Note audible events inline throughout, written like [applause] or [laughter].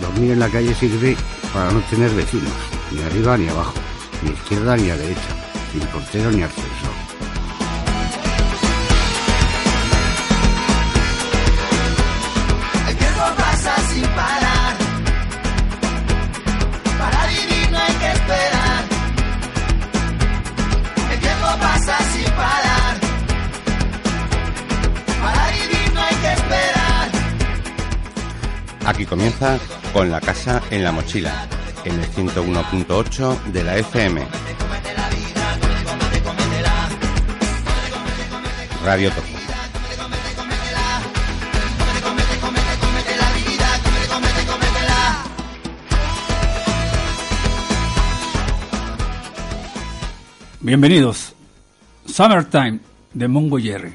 dormir en la calle sirve para no tener vecinos, ni arriba ni abajo, ni izquierda ni a derecha, ni portero ni ascensor. Comienza con la casa en la mochila, en el 101.8 de la FM. Radio Topo. Bienvenidos. Summertime de Mongo Jerry.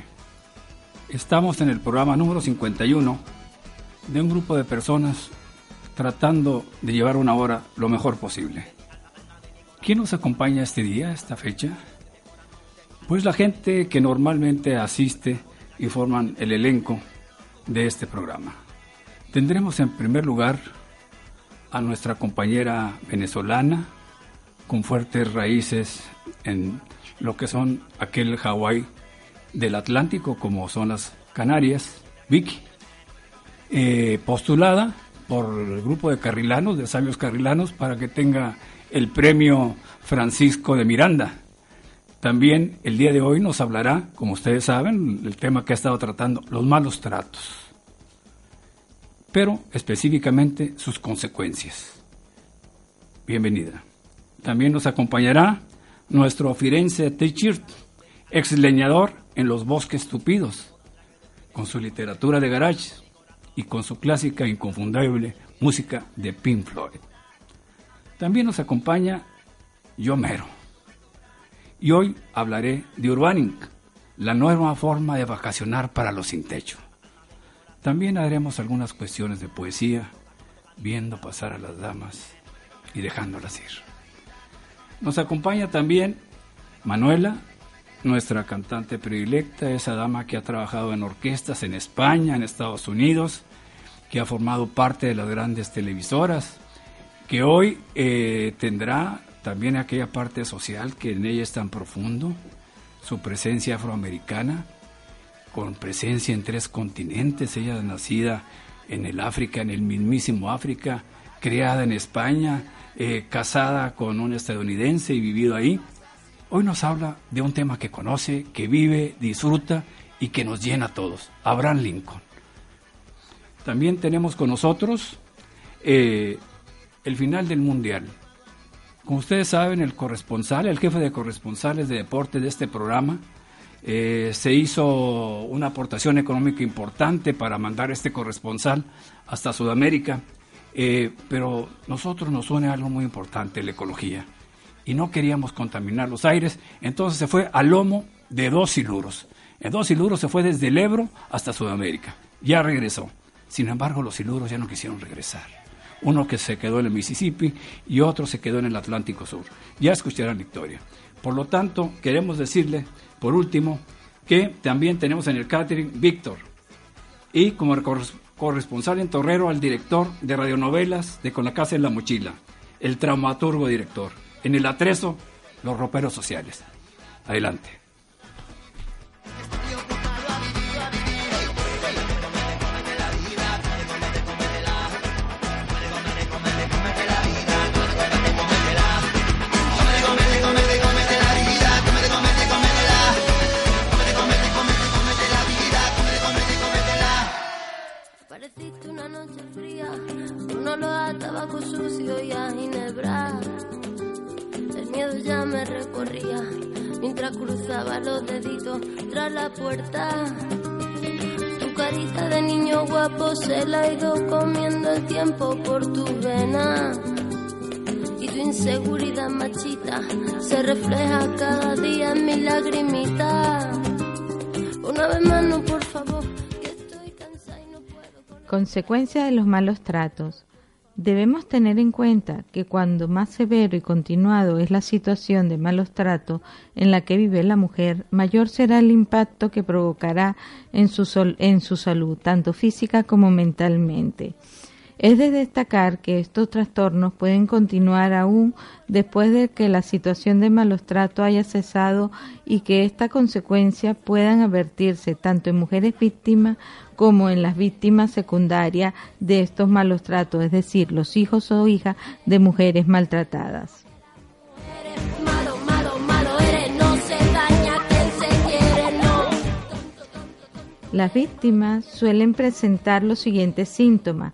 Estamos en el programa número 51 de un grupo de personas tratando de llevar una hora lo mejor posible. ¿Quién nos acompaña este día, esta fecha? Pues la gente que normalmente asiste y forman el elenco de este programa. Tendremos en primer lugar a nuestra compañera venezolana con fuertes raíces en lo que son aquel Hawái del Atlántico, como son las Canarias, Vicky, eh, postulada por el grupo de carrilanos, de sabios carrilanos, para que tenga el premio Francisco de Miranda. También el día de hoy nos hablará, como ustedes saben, el tema que ha estado tratando, los malos tratos, pero específicamente sus consecuencias. Bienvenida. También nos acompañará nuestro Firenze Teichert, ex leñador en los bosques tupidos, con su literatura de garage y con su clásica e inconfundible música de Pink Floyd. También nos acompaña Yo Mero. Y hoy hablaré de Urbaning, la nueva forma de vacacionar para los sin techo. También haremos algunas cuestiones de poesía, viendo pasar a las damas y dejándolas ir. Nos acompaña también Manuela, nuestra cantante predilecta, esa dama que ha trabajado en orquestas en España, en Estados Unidos, que ha formado parte de las grandes televisoras, que hoy eh, tendrá también aquella parte social que en ella es tan profundo, su presencia afroamericana, con presencia en tres continentes, ella nacida en el África, en el mismísimo África, criada en España, eh, casada con un estadounidense y vivido ahí. Hoy nos habla de un tema que conoce, que vive, disfruta y que nos llena a todos, Abraham Lincoln. También tenemos con nosotros eh, el final del Mundial. Como ustedes saben, el corresponsal, el jefe de corresponsales de deporte de este programa, eh, se hizo una aportación económica importante para mandar este corresponsal hasta Sudamérica, eh, pero nosotros nos une algo muy importante, la ecología, y no queríamos contaminar los aires, entonces se fue al lomo de dos siluros. En dos siluros se fue desde el Ebro hasta Sudamérica, ya regresó. Sin embargo, los siluros ya no quisieron regresar. Uno que se quedó en el Mississippi y otro se quedó en el Atlántico Sur. Ya escucharán Victoria. Por lo tanto, queremos decirle, por último, que también tenemos en el catering Víctor. Y como corres- corresponsal en Torrero al director de radionovelas de Con la Casa en la Mochila, el traumaturgo director. En el atrezo, los roperos sociales. Adelante. Pareciste una noche fría, uno lo ataba con sucio y a ginebra. Ya me recorría mientras cruzaba los deditos tras la puerta. Tu carita de niño guapo se la ha ido comiendo el tiempo por tu vena. Y tu inseguridad machita se refleja cada día en mi lagrimita. Una vez más, no, por favor, que estoy cansada y no puedo con Consecuencia de los malos tratos. Debemos tener en cuenta que cuando más severo y continuado es la situación de malos tratos en la que vive la mujer, mayor será el impacto que provocará en su, en su salud, tanto física como mentalmente. Es de destacar que estos trastornos pueden continuar aún después de que la situación de malos tratos haya cesado y que esta consecuencia puedan advertirse tanto en mujeres víctimas como en las víctimas secundarias de estos malos tratos, es decir, los hijos o hijas de mujeres maltratadas. Las víctimas suelen presentar los siguientes síntomas,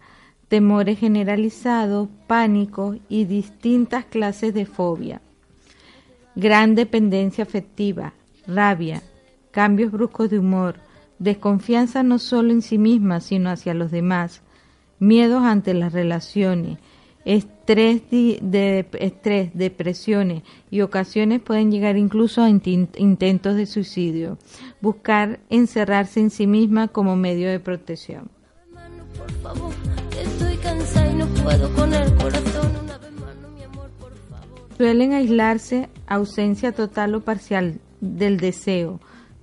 temores generalizados, pánico y distintas clases de fobia. Gran dependencia afectiva, rabia, cambios bruscos de humor, desconfianza no solo en sí misma, sino hacia los demás, miedos ante las relaciones, estrés, de, depresiones y ocasiones pueden llegar incluso a intentos de suicidio. Buscar encerrarse en sí misma como medio de protección. Suelen aislarse, ausencia total o parcial del deseo,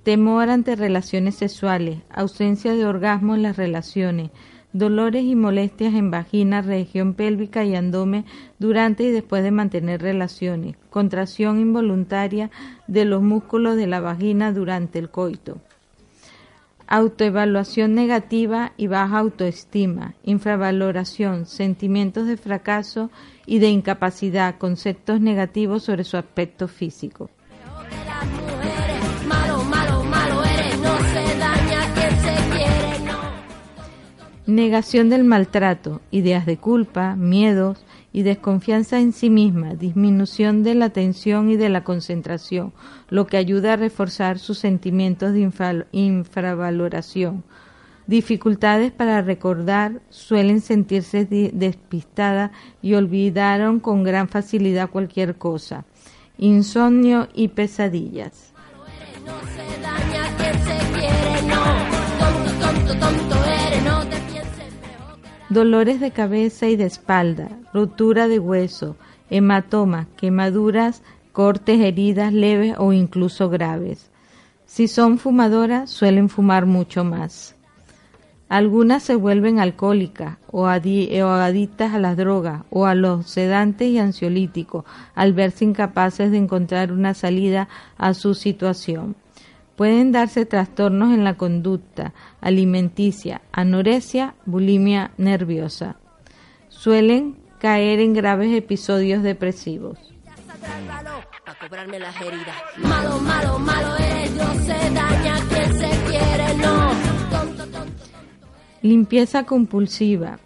temor ante relaciones sexuales, ausencia de orgasmo en las relaciones, dolores y molestias en vagina, región pélvica y abdomen durante y después de mantener relaciones, contracción involuntaria de los músculos de la vagina durante el coito autoevaluación negativa y baja autoestima, infravaloración, sentimientos de fracaso y de incapacidad, conceptos negativos sobre su aspecto físico. Negación del maltrato, ideas de culpa, miedos y desconfianza en sí misma, disminución de la atención y de la concentración, lo que ayuda a reforzar sus sentimientos de infra- infravaloración. Dificultades para recordar, suelen sentirse despistadas y olvidaron con gran facilidad cualquier cosa. Insomnio y pesadillas. No dolores de cabeza y de espalda, rotura de hueso, hematomas, quemaduras, cortes, heridas leves o incluso graves. Si son fumadoras, suelen fumar mucho más. Algunas se vuelven alcohólicas o, o adictas a las drogas o a los sedantes y ansiolíticos al verse incapaces de encontrar una salida a su situación. Pueden darse trastornos en la conducta alimenticia, anorexia, bulimia nerviosa. Suelen caer en graves episodios depresivos. Limpieza compulsiva.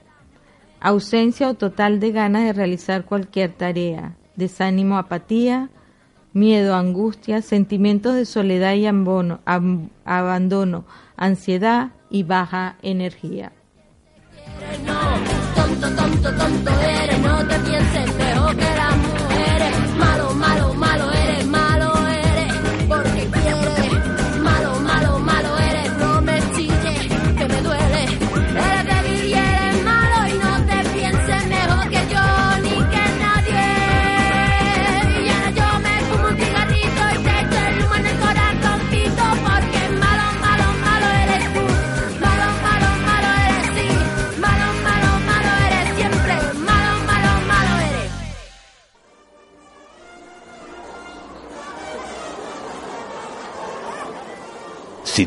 Ausencia o total de ganas de realizar cualquier tarea. Desánimo, apatía, miedo, angustia, sentimientos de soledad y ambono- am- abandono, ansiedad y baja energía.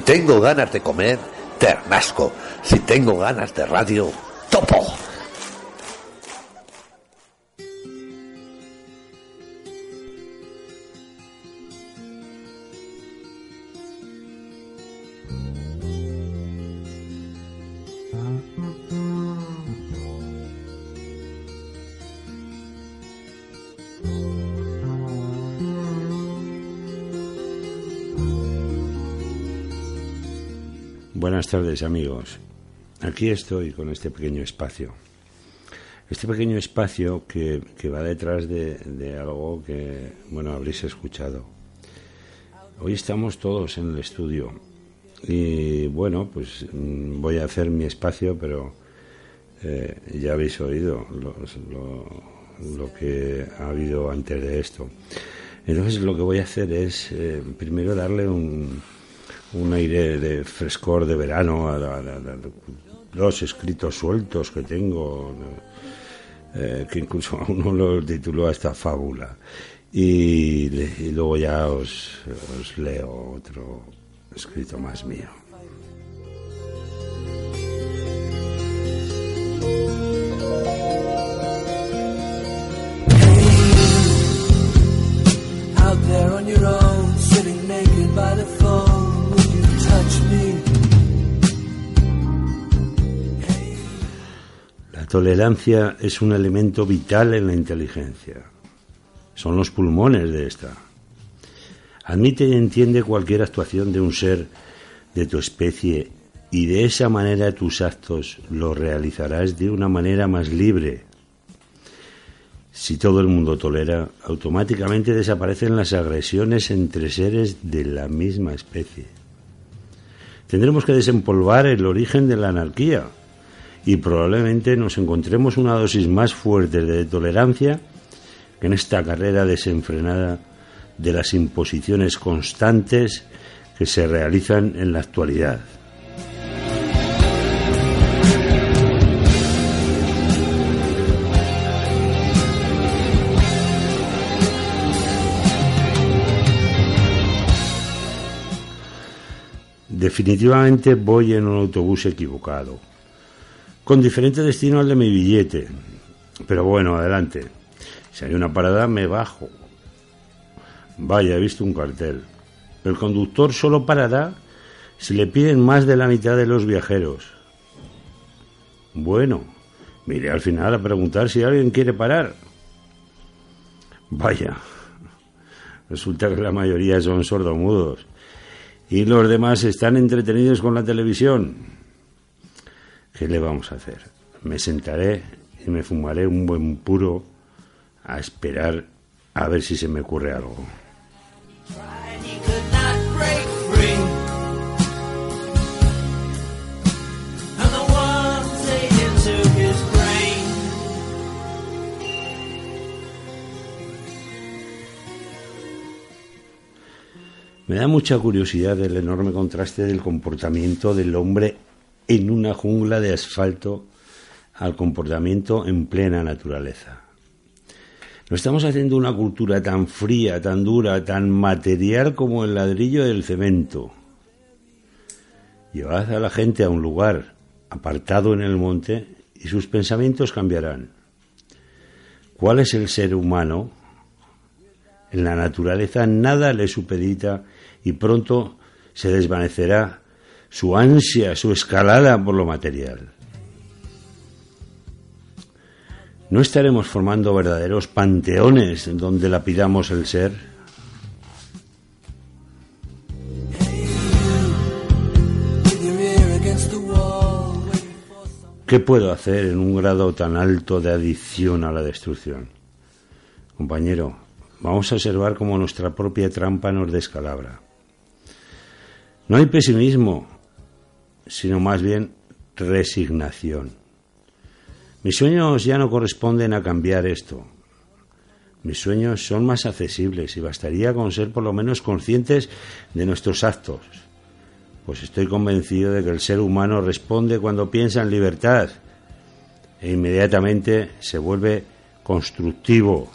Tengo ganas de comer, ternasco. Si tengo ganas de radio, topo. Buenas tardes amigos. Aquí estoy con este pequeño espacio. Este pequeño espacio que, que va detrás de, algo que, bueno, habréis escuchado. Hoy estamos todos en el estudio y bueno, pues mm, voy a hacer mi espacio, pero eh, ya habéis oído los- lo, lo que ha habido antes de esto. Entonces lo que voy a hacer es eh, primero darle un, un aire de frescor de verano a, los escritos sueltos que tengo, eh, que incluso [laughs] uno lo tituló hasta fábula. Y, luego ya os, leo otro escrito más mío. Tolerancia es un elemento vital en la inteligencia. Son los pulmones de esta. Admite y entiende cualquier actuación de un ser de tu especie y de esa manera tus actos los realizarás de una manera más libre. Si todo el mundo tolera, automáticamente desaparecen las agresiones entre seres de la misma especie. Tendremos que desempolvar el origen de la anarquía y probablemente nos encontremos una dosis más fuerte de tolerancia que en esta carrera desenfrenada de las imposiciones constantes que se realizan en la actualidad. Definitivamente voy en un autobús equivocado, con diferente destino al de mi billete. Pero bueno, adelante. Si hay una parada, me bajo. Vaya, he visto un cartel. El conductor solo parará si le piden más de la mitad de los viajeros. Bueno, miré al final a preguntar si alguien quiere parar. Vaya, resulta que la mayoría son sordomudos y los demás están entretenidos con la televisión. ¿Qué le vamos a hacer? Me sentaré y me fumaré un buen puro a esperar a ver si se me ocurre algo. Me da mucha curiosidad el enorme contraste del comportamiento del hombre en una jungla de asfalto al comportamiento en plena naturaleza. No estamos haciendo una cultura tan fría, tan dura, tan material como el ladrillo del cemento. Llevad a la gente a un lugar apartado en el monte y sus pensamientos cambiarán. ¿Cuál es el ser humano? En la naturaleza nada le supedita y pronto se desvanecerá su ansia, su escalada por lo material. ¿No estaremos formando verdaderos panteones donde lapidamos el ser? ¿Qué puedo hacer en un grado tan alto de adicción a la destrucción? Compañero, vamos a observar cómo nuestra propia trampa nos descalabra. No hay pesimismo, sino más bien resignación. Mis sueños ya no corresponden a cambiar esto. Mis sueños son más accesibles y bastaría con ser por lo menos conscientes de nuestros actos. Pues estoy convencido de que el ser humano responde cuando piensa en libertad e inmediatamente se vuelve constructivo.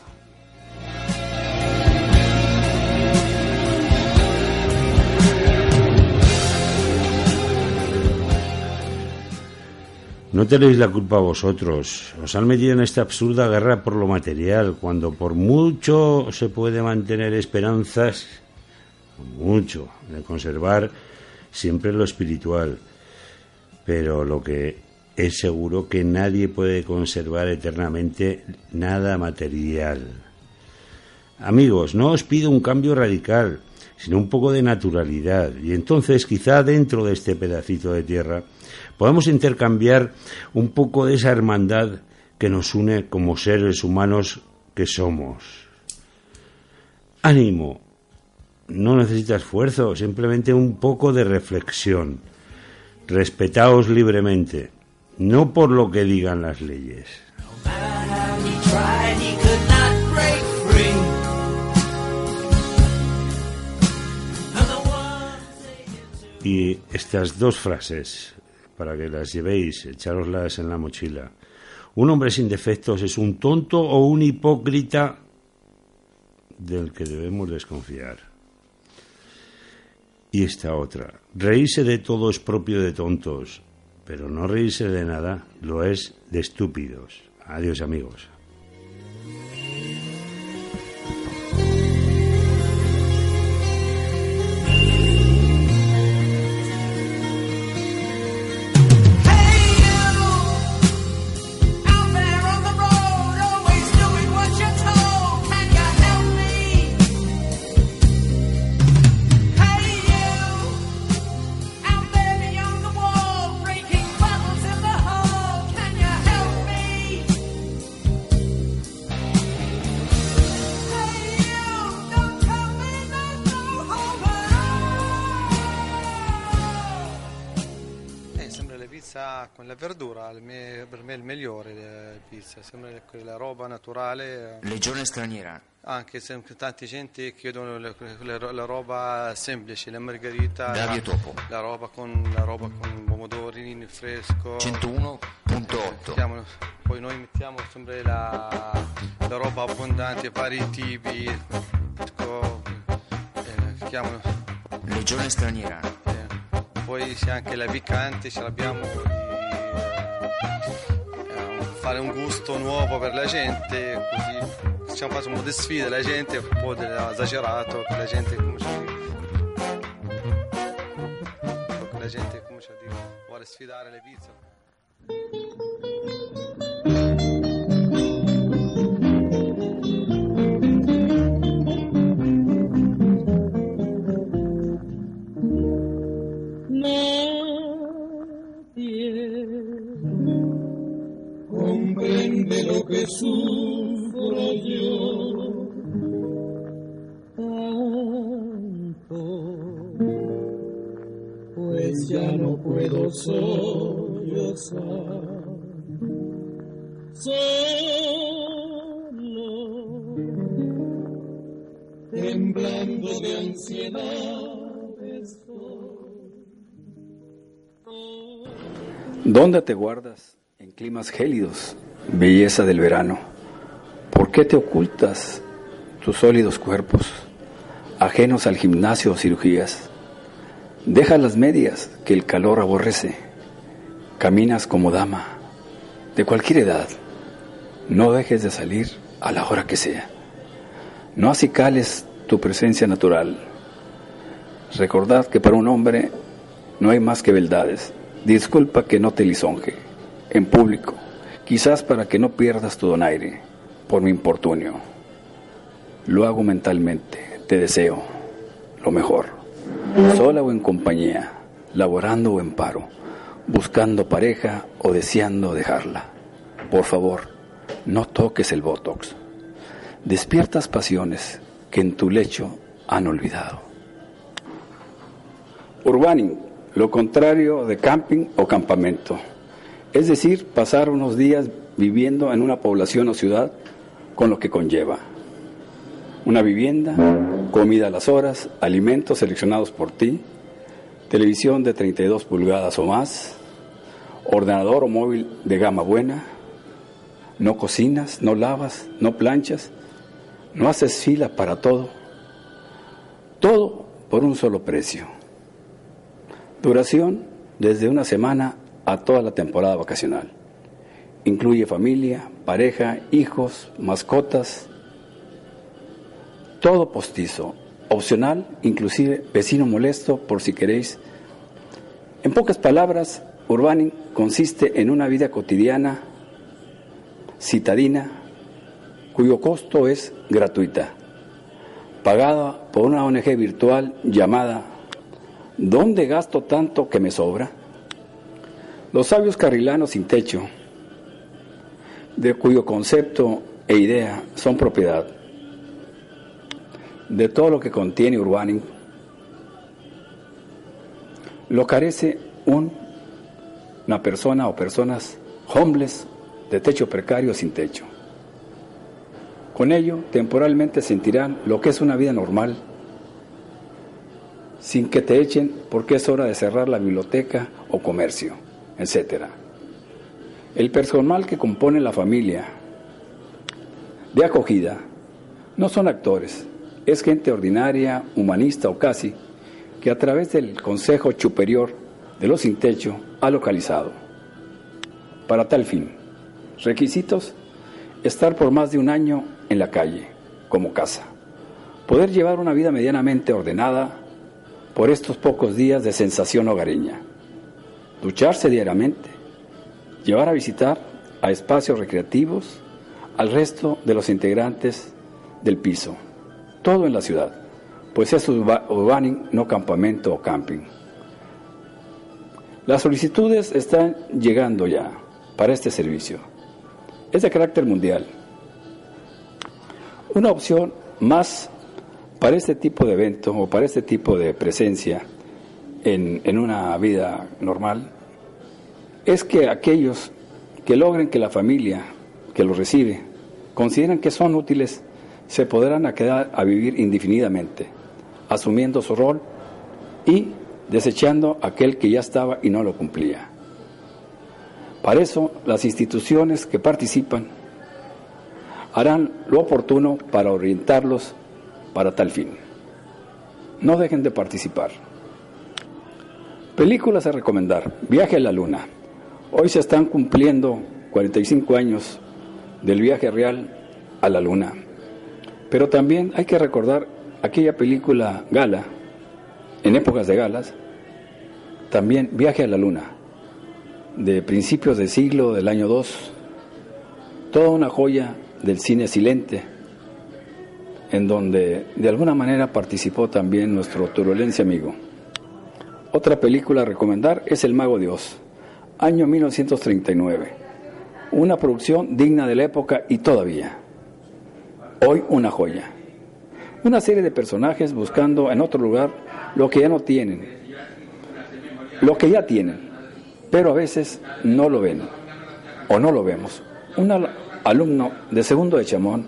No tenéis la culpa vosotros. Os han metido en esta absurda guerra por lo material, cuando por mucho se puede mantener esperanzas, mucho, de conservar siempre lo espiritual. Pero lo que es seguro que nadie puede conservar eternamente nada material. Amigos, no os pido un cambio radical, sino un poco de naturalidad. Y entonces, quizá dentro de este pedacito de tierra, podamos intercambiar un poco de esa hermandad que nos une como seres humanos que somos. Ánimo, no necesita esfuerzo, simplemente un poco de reflexión. Respetaos libremente, no por lo que digan las leyes. Y estas dos frases, para que las llevéis, echároslas en la mochila. Un hombre sin defectos es un tonto o un hipócrita del que debemos desconfiar. Y esta otra, reírse de todo es propio de tontos, pero no reírse de nada lo es de estúpidos. Adiós amigos. Eh. Legione straniera. Anche se tanta gente chiedono le- le- la roba semplice, la margherita, Davide la, Topo. la roba con la roba con pomodorini fresco. 101.8. Mettiamo- poi noi mettiamo sempre la, la roba abbondante, vari tipi. co- eh, chiamano- Legione straniera. poi c'è anche la piccante, ce l'abbiamo di eh, fare un gusto nuovo per la gente, così facciamo fare un po' di sfida, la gente un po' esagerato, che la gente ¿Dónde te guardas en climas gélidos, belleza del verano? ¿Por qué te ocultas tus sólidos cuerpos, ajenos al gimnasio o cirugías? Deja las medias que el calor aborrece. Caminas como dama, de cualquier edad. No dejes de salir a la hora que sea. No acicales tu presencia natural. Recordad que para un hombre no hay más que beldades. Disculpa que no te lisonje en público, quizás para que no pierdas tu donaire por mi importunio. Lo hago mentalmente, te deseo lo mejor, sola o en compañía, laborando o en paro, buscando pareja o deseando dejarla. Por favor, no toques el botox. Despiertas pasiones que en tu lecho han olvidado. Urbaning, lo contrario de camping o campamento. Es decir, pasar unos días viviendo en una población o ciudad con lo que conlleva. Una vivienda, comida a las horas, alimentos seleccionados por ti, televisión de 32 pulgadas o más, ordenador o móvil de gama buena, no cocinas, no lavas, no planchas, no haces fila para todo, todo por un solo precio. Duración desde una semana a toda la temporada vacacional. Incluye familia, pareja, hijos, mascotas, todo postizo, opcional, inclusive vecino molesto por si queréis. En pocas palabras, Urbaning consiste en una vida cotidiana, citadina, cuyo costo es gratuita. pagada por una ONG virtual llamada ¿Dónde gasto tanto que me sobra? Los sabios carrilanos sin techo, de cuyo concepto e idea son propiedad de todo lo que contiene Urbaning, lo carece un- una persona o personas homeless de techo precario sin techo. Con ello, temporalmente sentirán lo que es una vida normal, sin que te echen porque es hora de cerrar la biblioteca o comercio, etc. El personal que compone la familia de acogida no son actores, es gente ordinaria, humanista o casi, que a través del Consejo Superior de los Sin Techo ha localizado. Para tal fin, requisitos, estar por más de un año en la calle, como casa, poder llevar una vida medianamente ordenada por estos pocos días de sensación hogareña, ducharse diariamente, llevar a visitar a espacios recreativos al resto de los integrantes del piso, todo en la ciudad, pues es urba- urbaning, no campamento o camping. Las solicitudes están llegando ya para este servicio. Es de carácter mundial. Una opción más para este tipo de evento o para este tipo de presencia en, en una vida normal es que aquellos que logren que la familia que los recibe consideren que son útiles se podrán a quedar a vivir indefinidamente, asumiendo su rol y desechando aquel que ya estaba y no lo cumplía. Para eso, las instituciones que participan harán lo oportuno para orientarlos para tal fin. No dejen de participar. Películas a recomendar. Viaje a la Luna. Hoy se están cumpliendo 45 años del viaje real a la Luna. Pero también hay que recordar aquella película Gala, en épocas de galas, también Viaje a la Luna, de principios del siglo del año 2, toda una joya del cine silente, en donde de alguna manera participó también nuestro turulense amigo. Otra película a recomendar es El Mago de Oz, año 1939, una producción digna de la época y todavía, hoy una joya. Una serie de personajes buscando en otro lugar lo que ya no tienen, lo que ya tienen, pero a veces no lo ven o no lo vemos. Un al- alumno de segundo de Chamón,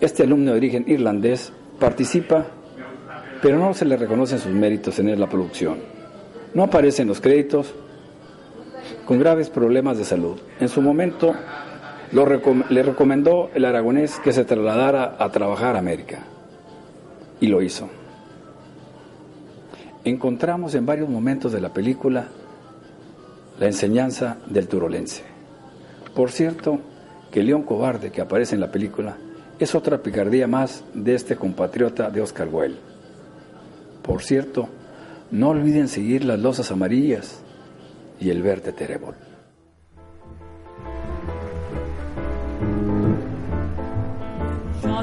este alumno de origen irlandés, participa, pero no se le reconocen sus méritos en la producción. No aparecen los créditos con graves problemas de salud. En su momento le recomendó el aragonés que se trasladara a trabajar a América y lo hizo. Encontramos en varios momentos de la película la enseñanza del turolense. Por cierto, que el león cobarde que aparece en la película es otra picardía más de este compatriota de Oscar Wilde. Por cierto, no olviden seguir las losas amarillas y el verde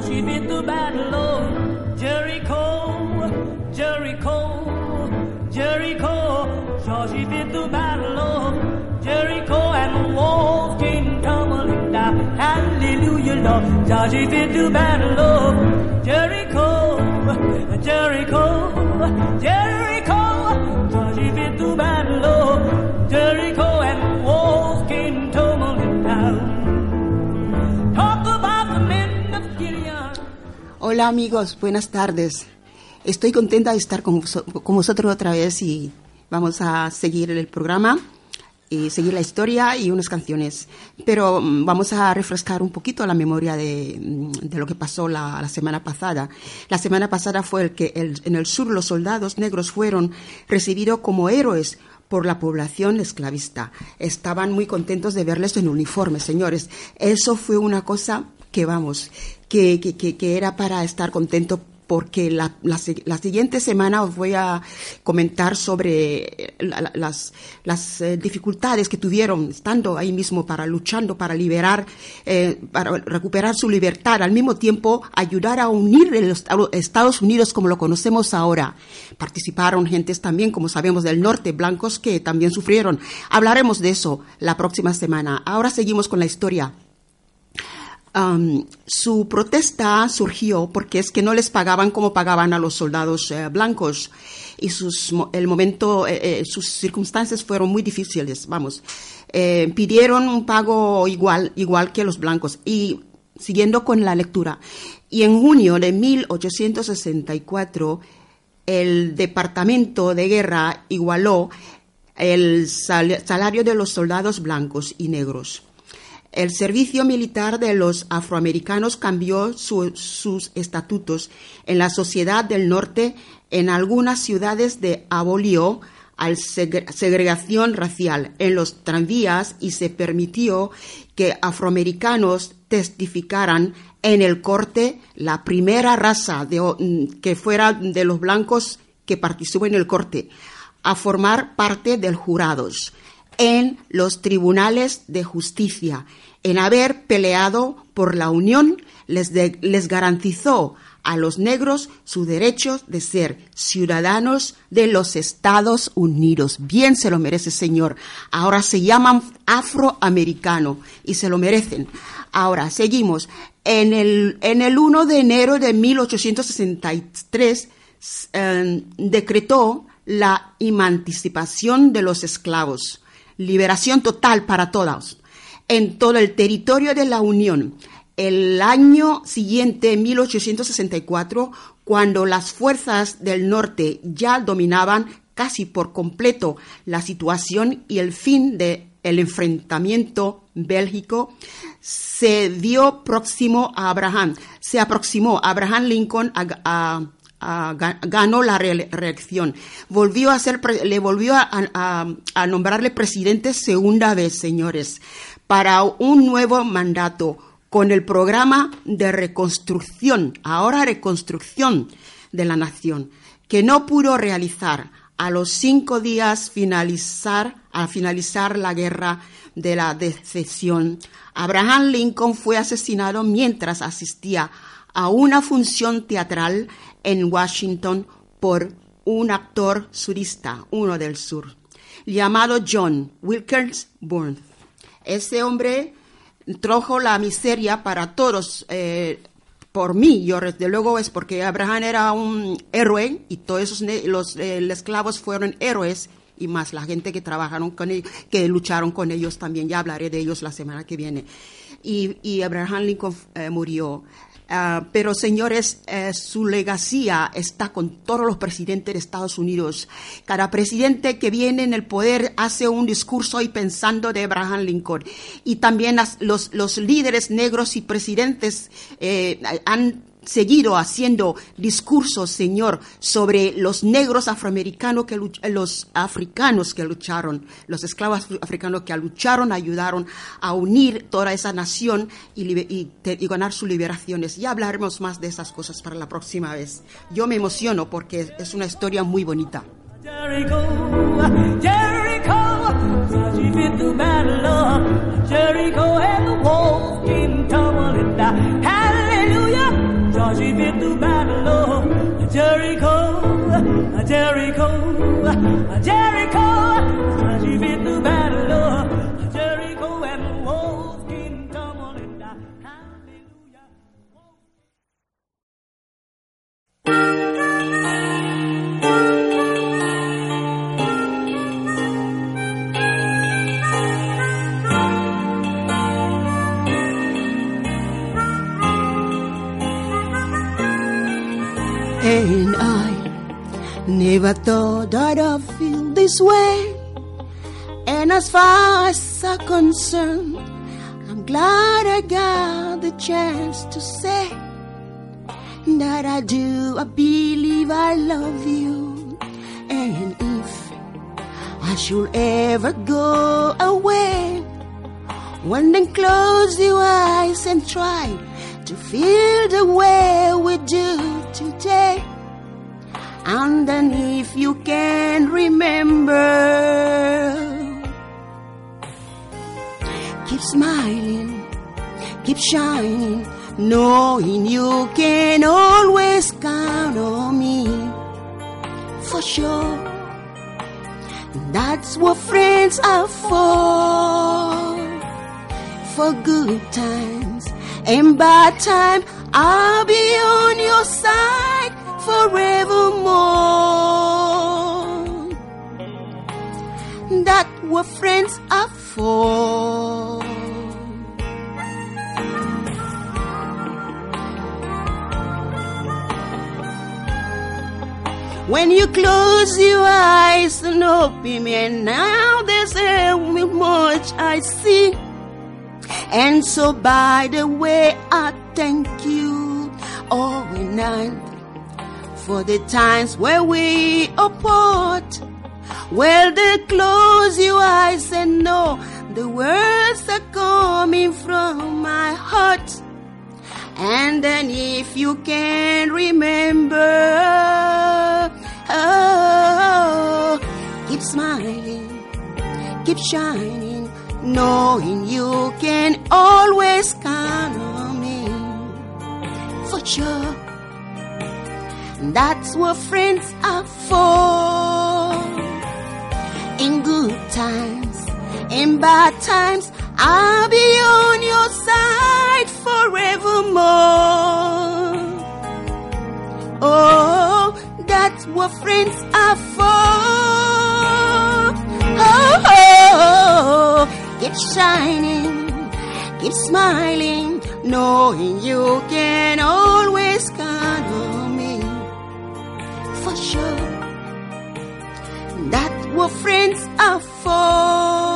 terébol. Joshua did the battle of Jericho, Jericho, Jericho. Joshua did the battle of Jericho, and the walls came tumbling down. Hallelujah, Lord. Joshua did the battle of Jericho, Jericho, Jericho. Joshua did the battle of Jericho, Hola amigos, buenas tardes. Estoy contenta de estar con, con vosotros otra vez y vamos a seguir el programa y seguir la historia y unas canciones. Pero mm, vamos a refrescar un poquito la memoria de, mm, de lo que pasó la, semana pasada. La semana pasada fue el que en el sur los soldados negros fueron recibidos como héroes por la población esclavista. Estaban muy contentos de verles en uniforme, señores. Eso fue una cosa que, vamos, que, que, que, que era para estar contento porque la, la la siguiente semana os voy a comentar sobre eh, la- la- las, las eh, dificultades que tuvieron estando ahí mismo para luchando para liberar, eh, para recuperar su libertad, al mismo tiempo ayudar a unir los Estados Unidos como lo conocemos ahora. Participaron gentes también, como sabemos, del norte, blancos que también sufrieron. Hablaremos de eso la próxima semana. Ahora seguimos con la historia. Su protesta surgió porque es que no les pagaban como pagaban a los soldados eh, blancos. Y sus el momento eh, eh, sus circunstancias fueron muy difíciles vamos. Pidieron un pago igual igual que los blancos. Y siguiendo con la lectura y en junio de 1864 el departamento de guerra igualó el sal- salario de los soldados blancos y negros el servicio militar de los afroamericanos cambió su- sus estatutos en la sociedad del norte. En algunas ciudades de abolió segre- segregación racial en los tranvías y se permitió que afroamericanos testificaran en el corte la primera raza de mm, que fuera de los blancos que participó en el corte a formar parte del jurados en los tribunales de justicia, en haber peleado por la unión, les, de- les garantizó a los negros su derecho de ser ciudadanos de los Estados Unidos. Bien se lo merece, señor. Ahora se llaman afroamericano y se lo merecen. Ahora, seguimos. En el, en el 1 de enero de 1863 eh, decretó la emancipación de los esclavos, liberación total para todos, en todo el territorio de la Unión. El año siguiente, 1864, cuando las fuerzas del norte ya dominaban casi por completo la situación y el fin del enfrentamiento bélgico, se dio próximo a Abraham, se aproximó Abraham Lincoln a, a- ga- ganó la re- reelección. Volvió a ser, le volvió a, a- a nombrarle presidente segunda vez, señores, para un nuevo mandato con el programa de reconstrucción, ahora reconstrucción de la nación, que no pudo realizar a los cinco días finalizar, a finalizar la guerra de la decesión. Abraham Lincoln fue asesinado mientras asistía a una función teatral en Washington por un actor surista, uno del sur, llamado John Wilkes Booth. Ese hombre trajo la miseria para todos. eh, por mí, yo desde luego es porque Abraham era un héroe y todos esos ne- los eh, esclavos fueron héroes y más la gente que trabajaron con ellos, que lucharon con ellos también. Ya hablaré de ellos la semana que viene. Y, y Abraham Lincoln eh, murió. Ah, pero señores, eh, su legacía está con todos los presidentes de Estados Unidos. Cada presidente que viene en el poder hace un discurso y pensando de Abraham Lincoln. Y también los, los líderes negros y presidentes eh, han seguido haciendo discursos, señor, sobre los negros afroamericanos que luch- los africanos que lucharon, los esclavos afri- africanos que lucharon, ayudaron a unir toda esa nación y ganar sus liberaciones. Ya hablaremos más de esas cosas para la próxima vez. Yo me emociono porque es una historia muy bonita. Jericho, Jericho, Cause she been through battle, oh, Jericho, Jericho, Jericho. Cause she been through battle, oh, Jericho and walls came tumbling down. Hallelujah. I never thought I'd feel this way. And as far as I'm concerned, I'm glad I got the chance to say that I do. I believe I love you. And if I should ever go away, one then close your eyes and try to feel the way we do today. And then if you can remember, keep smiling, keep shining, knowing you can always count on me. For sure, that's what friends are for. For good times and bad time I'll be on your side forevermore. That's what friends are for. When you close your eyes and open me, and now there's a much I see. And so, by the way, I thank you all night for the times where we apart. Well, they close your eyes and know the words are coming from my heart. And then if you can remember, oh, keep smiling, keep shining, knowing you can always count on me. For sure, that's what friends are for. In good times, in bad times, I'll be on your side forevermore. Oh, that's what friends are for. Oh, oh, oh. oh. Keep shining, keep smiling, knowing you can always count on me. For sure, that's what friends are for.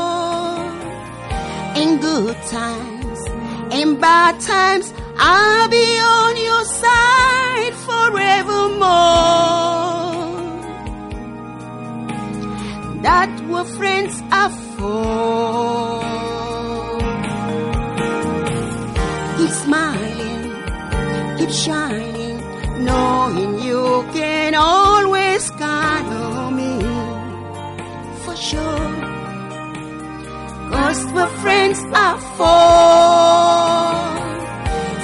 In good times, in bad times, I'll be on your side forevermore. That's what friends are for. Shining, knowing you can always count on me. For sure. Cause what friends are for.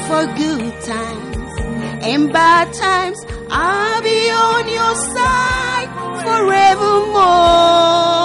For good times and bad times, I'll be on your side forevermore.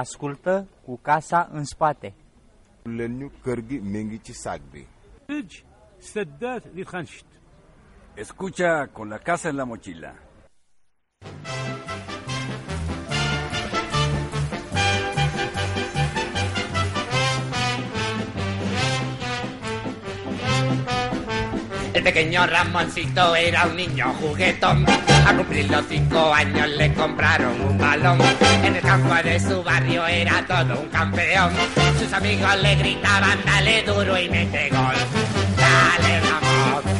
ascultă cu casa în spate. Lenniu kergi mengici sagbi. Deci, sădat de Escucha con la casa en la mochila. El pequeño Ramoncito era un niño juguetón. A cumplir los cinco años le compraron un balón. En el campo de su barrio era todo un campeón. Sus amigos le gritaban, dale duro y mete gol. Dale Ramón,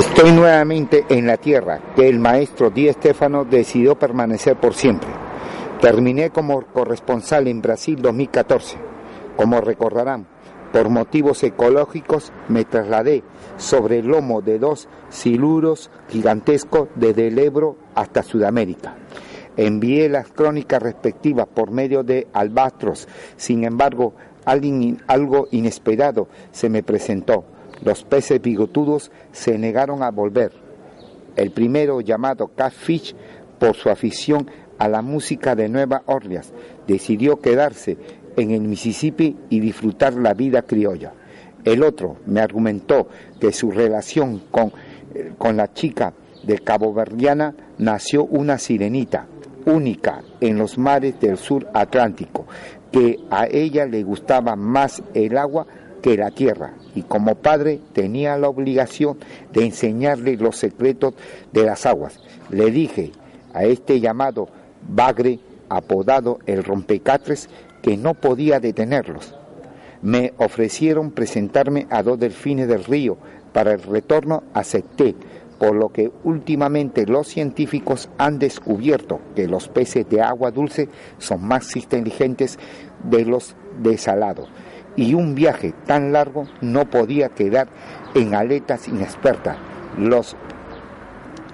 Estoy nuevamente en la tierra que el maestro Di Stefano decidió permanecer por siempre. Terminé como corresponsal en Brasil 2014. Como recordarán, por motivos ecológicos me trasladé sobre el lomo de dos siluros gigantescos desde el Ebro hasta Sudamérica. Envié las crónicas respectivas por medio de Albatros. Sin embargo, algo inesperado se me presentó. Los peces bigotudos se negaron a volver. El primero, llamado Catfish, por su afición a la música de Nueva Orleans, decidió quedarse en el Mississippi y disfrutar la vida criolla. El otro me argumentó que su relación con, eh, con la chica de Cabo Verdiana nació una sirenita, única en los mares del sur Atlántico, que a ella le gustaba más el agua que la tierra y como padre tenía la obligación de enseñarle los secretos de las aguas. Le dije a este llamado Bagre, apodado el rompecatres, que no podía detenerlos. Me ofrecieron presentarme a dos delfines del río. Para el retorno acepté, por lo que últimamente los científicos han descubierto que los peces de agua dulce son más inteligentes de los desalados. Y un viaje tan largo no podía quedar en aletas inexpertas.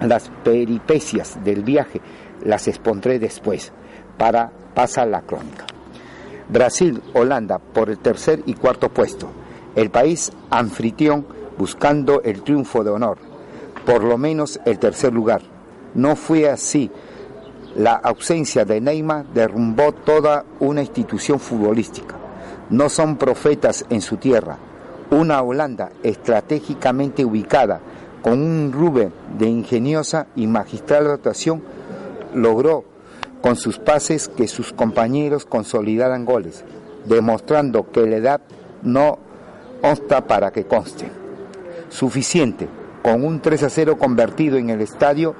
Las peripecias del viaje las expondré después para pasar la crónica. Brasil, Holanda por el tercer y cuarto puesto. El país anfitrión buscando el triunfo de honor, por lo menos el tercer lugar. No fue así. La ausencia de Neymar derrumbó toda una institución futbolística. No son profetas en su tierra. Una Holanda estratégicamente ubicada, con un Rubén de ingeniosa y magistral actuación, logró con sus pases que sus compañeros consolidaran goles, demostrando que la edad no obsta para que conste. Suficiente, con un 3 a 0 convertido en el estadio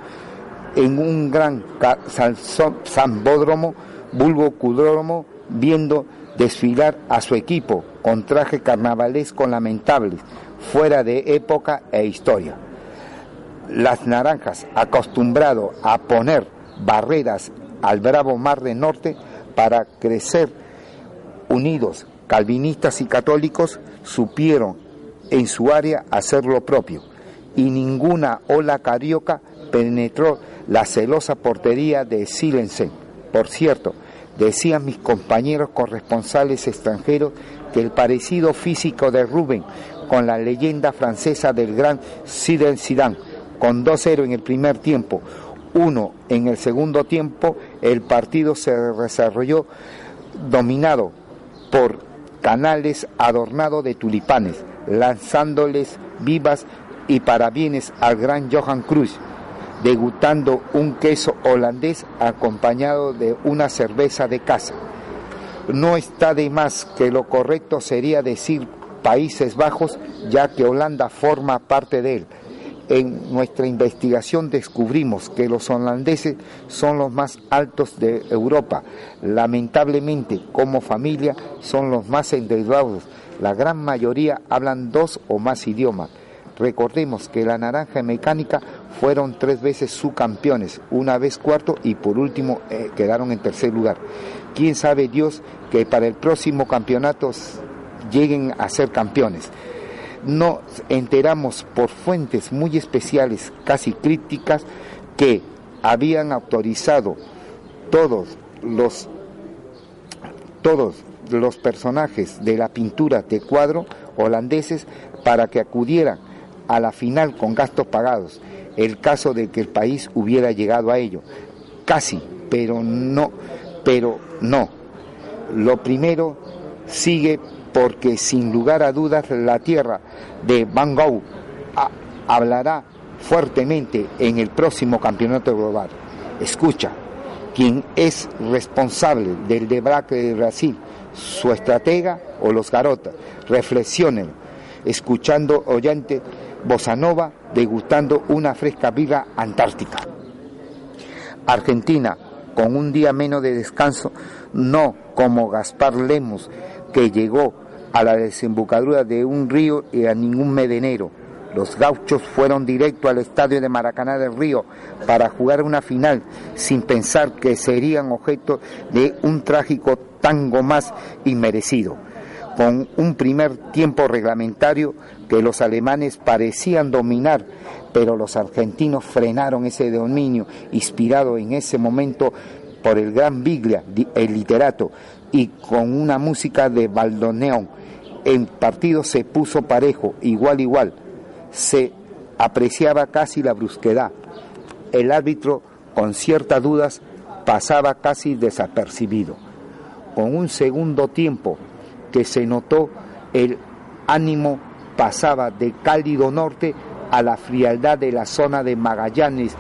en un gran zambódromo, vulgo cudródromo, viendo desfilar a su equipo con traje carnavalesco lamentables, fuera de época e historia. Las naranjas, acostumbrado a poner barreras al bravo mar del norte para crecer unidos, calvinistas y católicos, supieron en su área hacer lo propio y ninguna ola carioca penetró la celosa portería de Silensen. Por cierto, decían mis compañeros corresponsales extranjeros que el parecido físico de Rubén con la leyenda francesa del gran Zidane Zidane, con 2-0 en el primer tiempo, uno en el segundo tiempo, el partido se desarrolló dominado por canales adornados de tulipanes, lanzándoles vivas y parabienes al gran Johan Cruyff, degustando un queso holandés acompañado de una cerveza de casa. No está de más que lo correcto sería decir Países Bajos, ya que Holanda forma parte de él. En nuestra investigación descubrimos que los holandeses son los más altos de Europa. Lamentablemente, como familia, son los más endeudados. La gran mayoría hablan dos o más idiomas. Recordemos que la Naranja Mecánica fueron tres veces subcampeones, una vez cuarto y por último eh, quedaron en tercer lugar. ¿Quién sabe Dios que para el próximo campeonato lleguen a ser campeones? Nos enteramos por fuentes muy especiales, casi críticas, que habían autorizado todos los todos los personajes de la pintura de cuadro holandeses para que acudieran a la final con gastos pagados, el caso de que el país hubiera llegado a ello. Casi, pero no, pero no. Lo primero sigue porque sin lugar a dudas la tierra de Van Gogh ha- hablará fuertemente en el próximo campeonato global. Escucha, quien es responsable del debacle de Brasil, su estratega o los garotas. Reflexionen, escuchando oyente Bossa Nova, degustando una fresca vida antártica. Argentina, con un día menos de descanso, no como Gaspar Lemos, que llegó a la desembocadura de un río y a ningún medenero. Los gauchos fueron directo al estadio de Maracaná del Río para jugar una final sin pensar que serían objeto de un trágico tango más inmerecido. Con un primer tiempo reglamentario que los alemanes parecían dominar, pero los argentinos frenaron ese dominio inspirado en ese momento por el gran Biglia, el literato, y con una música de Baldoneón. El partido se puso parejo, igual igual. Se apreciaba casi la brusquedad. El árbitro, con ciertas dudas, pasaba casi desapercibido. Con un segundo tiempo que se notó el ánimo pasaba de cálido norte a la frialdad de la zona de Magallanes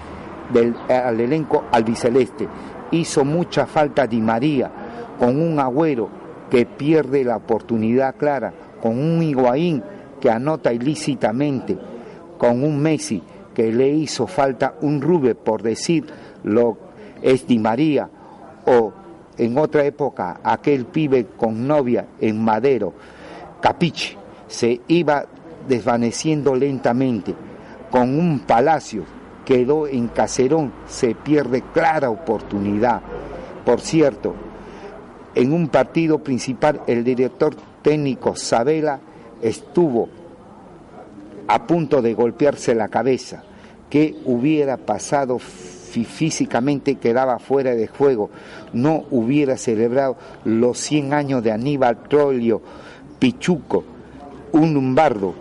del al elenco albiceleste. Hizo mucha falta Di María con un agüero que pierde la oportunidad clara, con un Higuaín que anota ilícitamente, con un Messi que le hizo falta un Rube por decir lo es Di María o en otra época aquel pibe con novia en Madero, Capiche, se iba desvaneciendo lentamente. Con un palacio quedó en Caserón, se pierde clara oportunidad. Por cierto, en un partido principal el director técnico Sabela estuvo a punto de golpearse la cabeza. ¿Qué hubiera pasado si físicamente quedaba fuera de juego? No hubiera celebrado los 100 años de Aníbal Trollio, Pichuco, un lumbardo,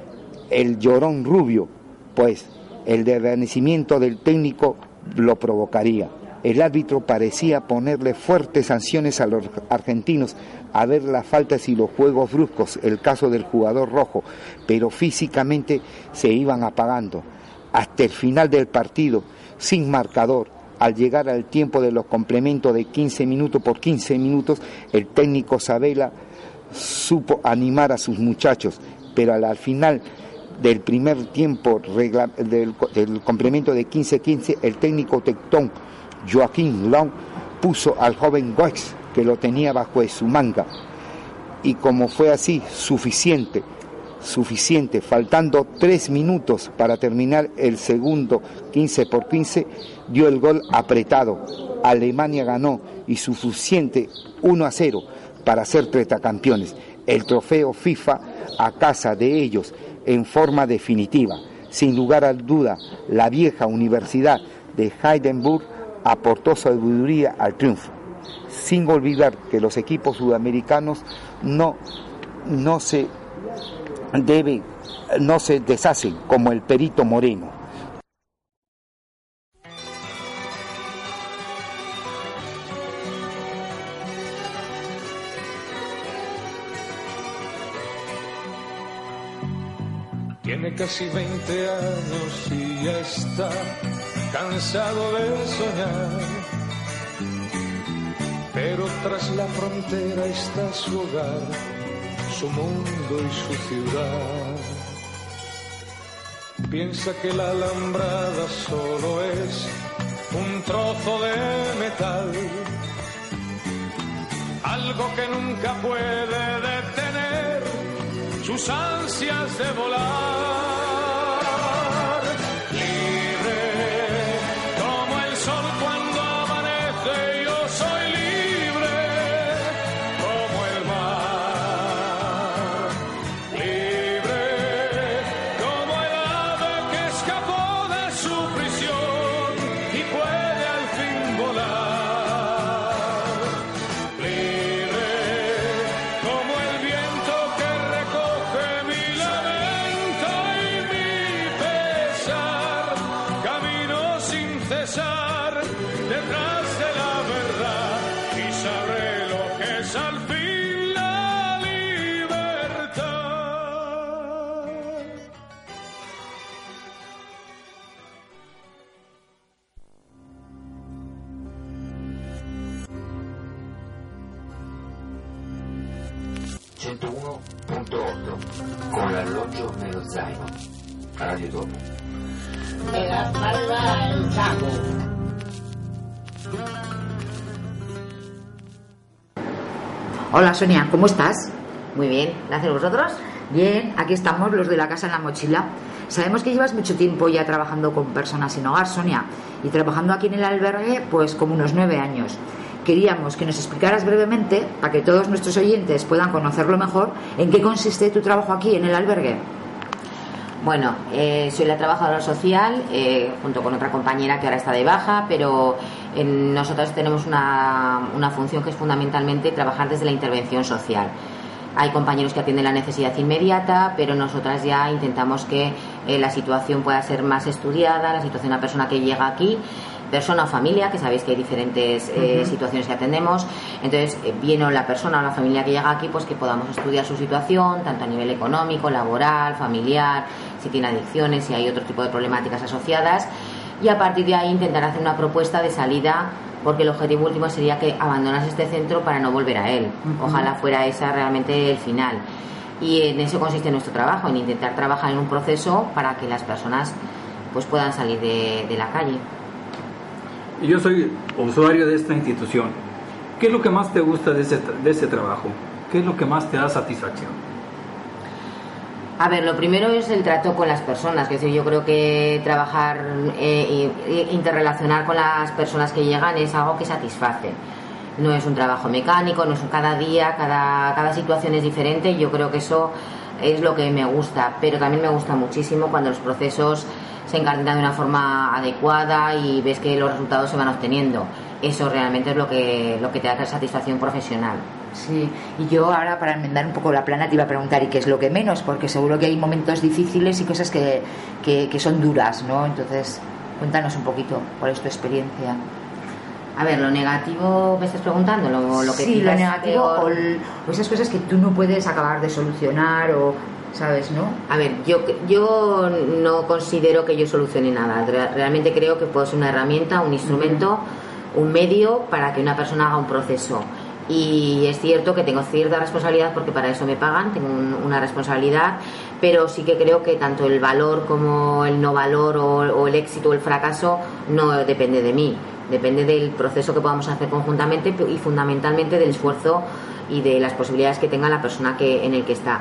el llorón rubio, pues el desvanecimiento del técnico lo provocaría. El árbitro parecía ponerle fuertes sanciones a los argentinos a ver las faltas y los juegos bruscos, el caso del jugador rojo, pero físicamente se iban apagando. Hasta el final del partido, sin marcador, al llegar al tiempo de los complementos de 15 minutos por 15 minutos, el técnico Sabela supo animar a sus muchachos, pero al final del primer tiempo regla- del, complemento de 15-15, el técnico tectón Joaquín Long puso al joven Goix, que lo tenía bajo de su manga. Y como fue así, suficiente, suficiente, faltando tres minutos para terminar el segundo 15 por 15, dio el gol apretado. Alemania ganó y suficiente 1 a 0 para ser campeones. El trofeo FIFA a casa de ellos en forma definitiva. Sin lugar a duda, la vieja Universidad de Heidelberg aportó sabiduría al triunfo, sin olvidar que los equipos sudamericanos no, no se deben, no se deshacen como el Perito Moreno. Tiene casi 20 años y ya está cansado de soñar. Pero tras la frontera está su hogar, su mundo y su ciudad. Piensa que la alambrada solo es un trozo de metal, algo que nunca puede detener sus ansias de volar. Sonia, ¿cómo estás? Muy bien, gracias a vosotros. Bien, aquí estamos los de la casa en la mochila. Sabemos que llevas mucho tiempo ya trabajando con personas sin hogar, Sonia, y trabajando aquí en el albergue, pues como unos nueve años. Queríamos que nos explicaras brevemente, para que todos nuestros oyentes puedan conocerlo mejor, en qué consiste tu trabajo aquí en el albergue. Bueno, eh, soy la trabajadora social eh, junto con otra compañera que ahora está de baja, pero en- nosotros tenemos una, una función que es fundamentalmente trabajar desde la intervención social. Hay compañeros que atienden la necesidad inmediata, pero nosotras ya intentamos que eh, la situación pueda ser más estudiada, la situación de una persona que llega aquí, persona o familia, que sabéis que hay diferentes eh, situaciones que atendemos. Entonces, eh, bien o la persona o la familia que llega aquí, pues que podamos estudiar su situación, tanto a nivel económico, laboral, familiar, si tiene adicciones, si hay otro tipo de problemáticas asociadas. Y a partir de ahí intentar hacer una propuesta de salida, porque el objetivo último sería que abandonas este centro para no volver a él. Ojalá fuera esa realmente el final. Y en eso consiste nuestro trabajo, en intentar trabajar en un proceso para que las personas pues puedan salir de, de la calle. Y Yo soy usuario de esta institución. ¿Qué es lo que más te gusta de ese, de ese trabajo? ¿Qué es lo que más te da satisfacción? A ver, lo primero es el trato con las personas, que decir, yo creo que trabajar y interrelacionar con las personas que llegan es algo que satisface. No es un trabajo mecánico, no es un cada día, cada, cada situación es diferente y yo creo que eso es lo que me gusta, pero también me gusta muchísimo cuando los procesos se encarnan de una forma adecuada y ves que los resultados se van obteniendo. Eso realmente es lo que, lo que te da satisfacción profesional. Sí, y yo ahora para enmendar un poco la plana te iba a preguntar, ¿y qué es lo que menos? Porque seguro que hay momentos difíciles y cosas que, que, que son duras, ¿no? Entonces, cuéntanos un poquito, ¿cuál es tu experiencia? A ver, lo negativo me estás preguntando, lo, lo que sí, lo negativo o, el- o esas cosas que tú no puedes acabar de solucionar o, ¿sabes, no? A ver, yo, yo no considero que yo solucione nada. Re- Realmente creo que puedo ser una herramienta, un instrumento, un medio para que una persona haga un proceso. Y es cierto que tengo cierta responsabilidad porque para eso me pagan, tengo un- una responsabilidad, pero sí que creo que tanto el valor como el no valor o, el éxito o el fracaso no depende de mí, depende del proceso que podamos hacer conjuntamente y fundamentalmente del esfuerzo y de las posibilidades que tenga la persona que, en el que está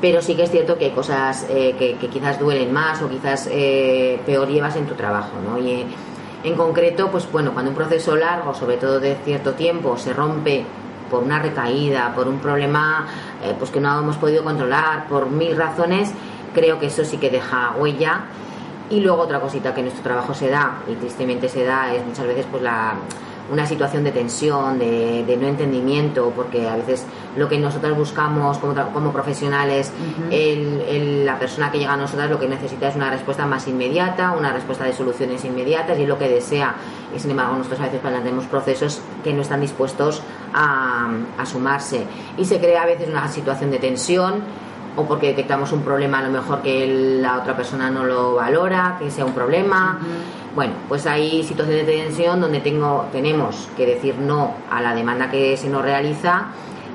pero sí que es cierto que hay cosas eh, que, que quizás duelen más o quizás eh, peor llevas en tu trabajo, ¿no? Y eh, en concreto, pues bueno, cuando un proceso largo, sobre todo de cierto tiempo, se rompe por una recaída, por un problema eh, pues que no hemos podido controlar, por mil razones, creo que eso sí que deja huella. Y luego otra cosita que en nuestro trabajo se da, y tristemente se da, es muchas veces pues la una situación de tensión, de, de no entendimiento, porque a veces lo que nosotros buscamos como, como profesionales, Ujú. el- el- la persona que llega a nosotros lo que necesita es una respuesta más inmediata, una respuesta de soluciones inmediatas y es lo que desea. Y sin embargo, nosotros a veces planteamos procesos que no están dispuestos a, a sumarse. Y se crea a veces una situación de tensión o porque detectamos un problema a lo mejor que la otra persona no lo valora, que sea un problema. Bueno, pues hay situaciones de tensión donde tengo, tenemos que decir no a la demanda que se nos realiza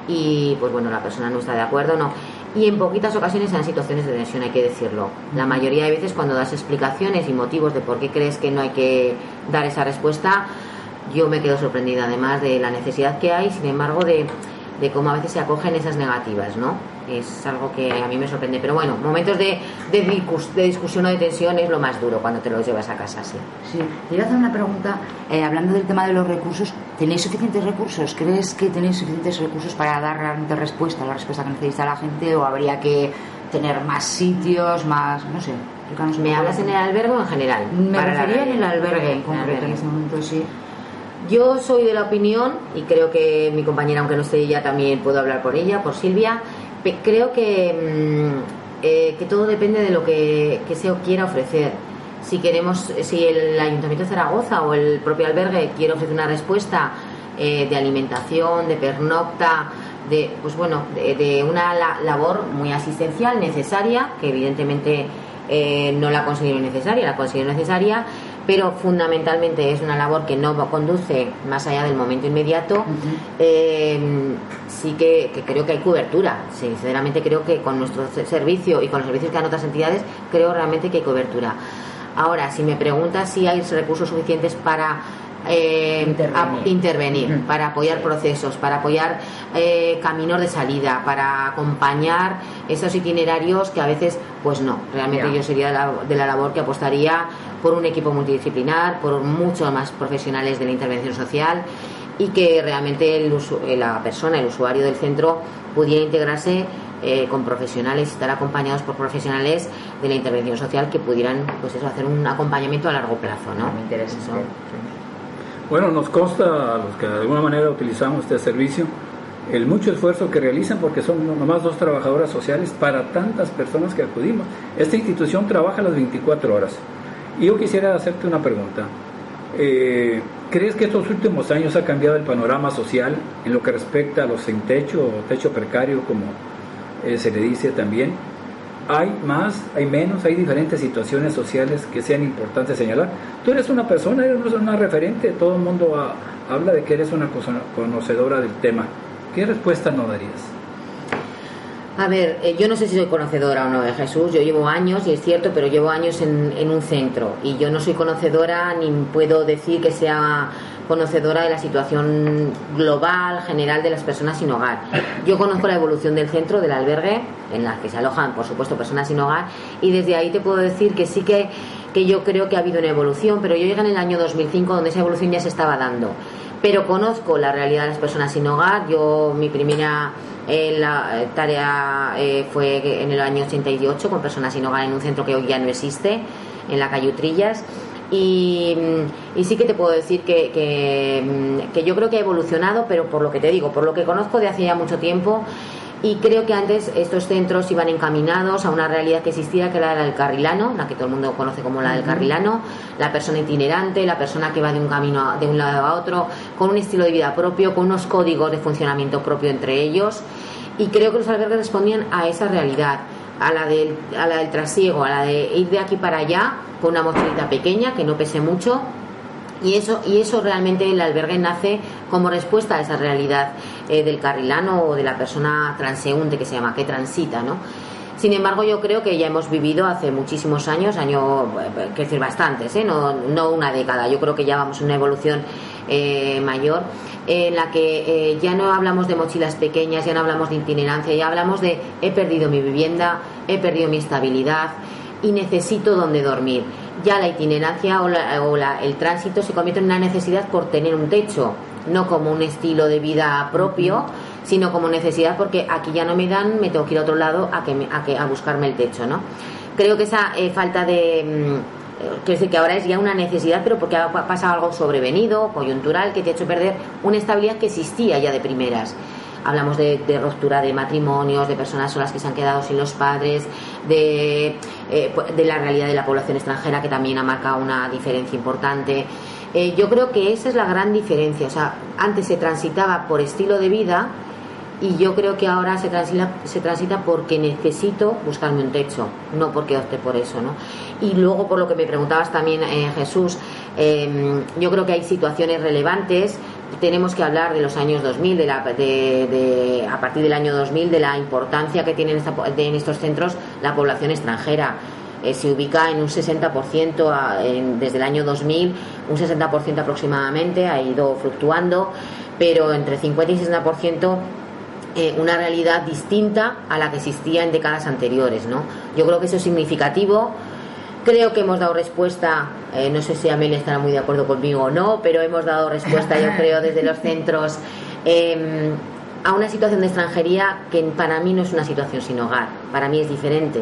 y pues bueno, la persona no está de acuerdo, no. Y en poquitas ocasiones en situaciones de tensión, hay que decirlo. La mayoría de veces cuando das explicaciones y motivos de por qué crees que no hay que dar esa respuesta, yo me quedo sorprendida además de la necesidad que hay, sin embargo, de, de cómo a veces se acogen esas negativas, ¿no? Es algo que a mí me sorprende. Pero bueno, momentos de, de, de discusión o de tensión es lo más duro cuando te los llevas a casa, sí. Sí, te iba a hacer una pregunta, eh, hablando del tema de los recursos, ¿tenéis suficientes recursos? ¿Crees que tenéis suficientes recursos para dar realmente respuesta, la respuesta que necesita la gente o habría que tener más sitios, más, no sé? ¿Me hablas en el albergue o en general? Me Para refería en el albergue en concreto, en este momento, sí. Yo soy de la opinión, y creo que mi compañera, aunque no esté ella, también puedo hablar por ella, por Silvia, creo que, mm, eh, que todo depende de lo que, que se quiera ofrecer. Si queremos, si el Ayuntamiento de Zaragoza o el propio albergue quiere ofrecer una respuesta eh, de alimentación, de pernocta, de, pues bueno, de, de una la- labor muy asistencial necesaria, que evidentemente eh, no la considero necesaria, la considero necesaria, pero fundamentalmente es una labor que no conduce más allá del momento inmediato. Eh, sí que, que creo que hay cobertura. Sinceramente creo que con nuestro se- servicio y con los servicios que dan otras entidades, creo realmente que hay cobertura. Ahora, si me preguntas si hay recursos suficientes para eh, Intervenir. para apoyar procesos, para apoyar eh, caminos de salida, para acompañar esos itinerarios que a veces, pues no, realmente yo sería de la, de la labor que apostaría por un equipo multidisciplinar, por muchos más profesionales de la intervención social y que realmente el usu- eh, la persona, el usuario del centro, pudiera integrarse eh, con profesionales, estar acompañados por profesionales de la intervención social que pudieran, pues eso, hacer un acompañamiento a largo plazo, ¿no? Me interesa. Eso. Bueno, nos consta a los que de alguna manera utilizamos este servicio el mucho esfuerzo que realizan porque son nomás dos trabajadoras sociales para tantas personas que acudimos. Esta institución trabaja las 24 horas. Yo quisiera hacerte una pregunta. Eh, ¿Crees que estos últimos años ha cambiado el panorama social en lo que respecta a los sin techo o techo precario, como eh, se le dice también? ¿Hay más, hay menos, hay diferentes situaciones sociales que sean importantes señalar? Tú eres una persona, eres una referente, todo el mundo ha- habla de que eres una conocedora del tema. ¿Qué respuesta no darías? A ver, eh, yo no sé si soy conocedora o no de Jesús, yo llevo años, y es cierto, pero llevo años en, en un centro y yo no soy conocedora ni puedo decir que sea conocedora de la situación global, general de las personas sin hogar. Yo conozco la evolución del centro, del albergue, en la que se alojan, por supuesto, personas sin hogar, y desde ahí te puedo decir que sí que, que yo creo que ha habido una evolución, pero yo llegué en el año 2005 donde esa evolución ya se estaba dando. Pero conozco la realidad de las personas sin hogar. Yo, mi primera eh, la, eh, tarea eh, fue en el año 88 con personas sin hogar en un centro que hoy ya no existe, en la calle Utrillas. Y, mm, sí que te puedo decir que, que, mm, que yo creo que ha evolucionado, pero por lo que te digo, por lo que conozco de hace ya mucho tiempo, y creo que antes estos centros iban encaminados a una realidad que existía, que era la del carrilano, la que todo el mundo conoce como la del carrilano, la persona itinerante, la persona que va de un camino a- de un lado a otro, con un estilo de vida propio, con unos códigos de funcionamiento propio entre ellos. Y creo que los albergues respondían a esa realidad, a la del, a la del trasiego, a la de ir de aquí para allá con una mochilita pequeña que no pese mucho y eso, y eso realmente el albergue nace como respuesta a esa realidad eh, del carrilano o de la persona transeúnte que se llama, que transita, ¿no? Sin embargo, yo creo que ya hemos vivido hace muchísimos años, años, eh, que decir bastantes, ¿eh? no, no una década, yo creo que ya vamos en una evolución eh, mayor en la que eh, ya no hablamos de mochilas pequeñas, ya no hablamos de itinerancia, ya hablamos de he perdido mi vivienda, he perdido mi estabilidad y necesito donde dormir. Ya la itinerancia o, la- o la- el tránsito se convierte en una necesidad por tener un techo, no como un estilo de vida propio, sino como necesidad porque aquí ya no me dan, me tengo que ir a otro lado a, que a, que, a buscarme el techo, ¿no? Creo que esa eh, falta de... mm, eh, Quiero decir que ahora es ya una necesidad, pero porque ha pa- pasado algo sobrevenido, coyuntural, que te ha hecho perder una estabilidad que existía ya de primeras. Hablamos de, de ruptura de matrimonios, de personas solas que se han quedado sin los padres, de, eh, pu- de la realidad de la población extranjera que también ha marcado una diferencia importante. Eh, yo creo que esa es la gran diferencia. O sea, antes se transitaba por estilo de vida y yo creo que ahora se transita, se transita porque necesito buscarme un techo, no porque opte por eso, ¿no? Y luego, por lo que me preguntabas también, eh, Jesús, eh, yo creo que hay situaciones relevantes. Tenemos que hablar de los años 2000, de la, de, de- a partir del año 2000, de la importancia que tiene en, esta de- en estos centros la población extranjera. Eh, se ubica en un 60% a- en- desde el año 2000, un 60% aproximadamente, ha ido fluctuando, pero entre 50 y 60% eh, una realidad distinta a la que existía en décadas anteriores. ¿no? Yo creo que eso es significativo. Creo que hemos dado respuesta, eh, no sé si Amelia estará muy de acuerdo conmigo o no, pero hemos dado respuesta, yo creo, [laughs] desde los centros eh, a una situación de extranjería que para mí no es una situación sin hogar, para mí es diferente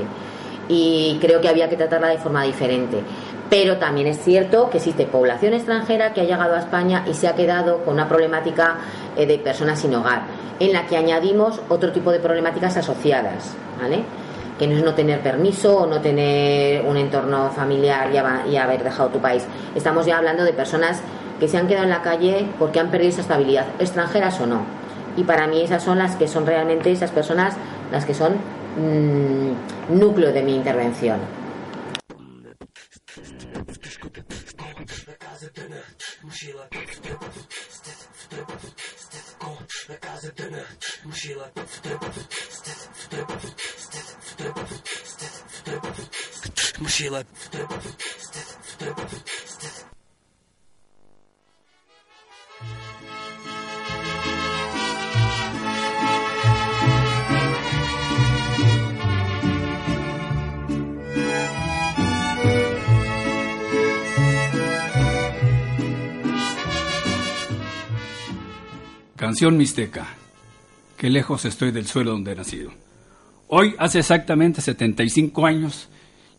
y creo que había que tratarla de forma diferente. Pero también es cierto que existe población extranjera que ha llegado a España y se ha quedado con una problemática eh, de personas sin hogar, en la que añadimos otro tipo de problemáticas asociadas, ¿vale? Que no es no tener permiso o no tener un entorno familiar y, haber dejado tu país. Estamos ya hablando de personas que se han quedado en la calle porque han perdido esa estabilidad, extranjeras o no. Y para mí esas son las que son realmente esas personas las que son mm, núcleo de mi intervención. Mochila. Canción Mixteca. Qué lejos estoy del suelo donde he nacido. Hoy, hace exactamente 75 años,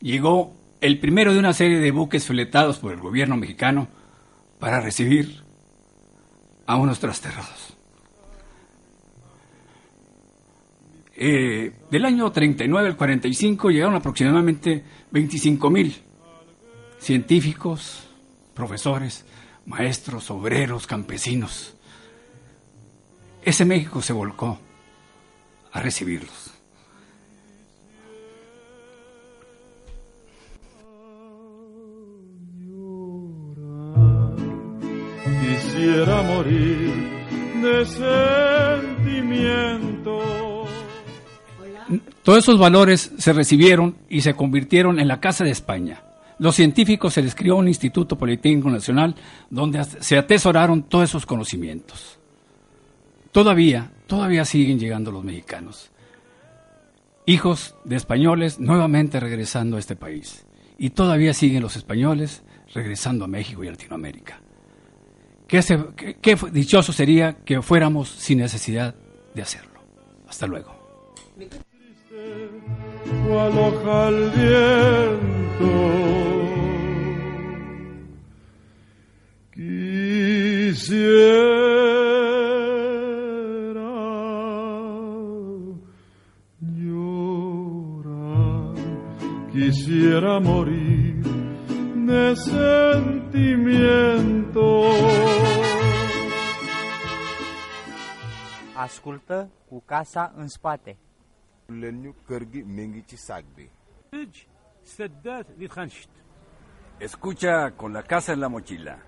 llegó el primero de una serie de buques fletados por el gobierno mexicano para recibir a unos trasterrados. Eh, del año 39 al 45 llegaron aproximadamente 25 mil científicos, profesores, maestros, obreros, campesinos. Ese México se volcó a recibirlos. Morir de sentimiento. Todos esos valores se recibieron y se convirtieron en la Casa de España. Los científicos se les crió un Instituto Politécnico Nacional donde se atesoraron todos esos conocimientos. Todavía, todavía siguen llegando los mexicanos. Hijos de españoles nuevamente regresando a este país. Y todavía siguen los españoles regresando a México y Latinoamérica. Qué, dichoso sería que fuéramos sin necesidad de hacerlo. Hasta luego. Quisiera quisiera morir de sentimiento. Ascultă cu casa în spate. Leniu cărgi mengici sagbe. Sedat Lidhanshit. Escucha con la casa en la mochila.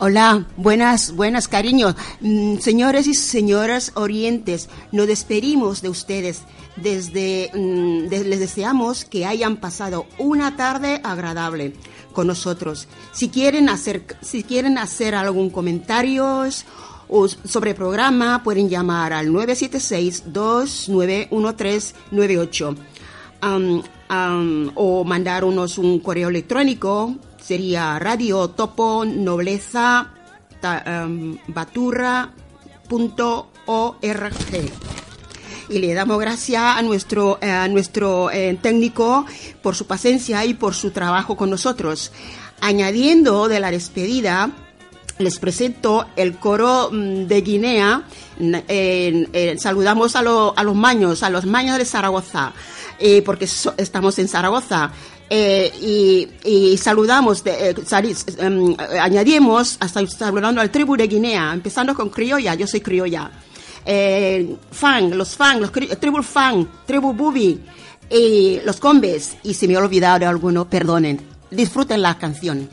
Hola, buenas, buenas, cariños. Mm, señores y señoras orientes, nos despedimos de ustedes. Desde, mm, les deseamos que hayan pasado una tarde agradable con nosotros. Si quieren hacer, si quieren hacer algún comentario o sobre el programa, pueden llamar al 976-291398. Am, am, o mandarnos un correo electrónico sería radio topo nobleza ta- punto org. y le damos gracias a nuestro eh, a nuestro eh, técnico por su paciencia y por su trabajo con nosotros añadiendo de la despedida les presento el coro mm, de Guinea. Saludamos a, lo- a los maños, a los maños de Zaragoza, eh, porque estamos en Zaragoza. Eh, y, y saludamos, de, eh, em, añadimos, hasta saludando al tribu de Guinea, empezando con criolla, yo soy criolla. Fan, los fan, los tribu fan, tribu bubi, y los combes, y si me he olvidado de alguno, perdonen. Disfruten la canción.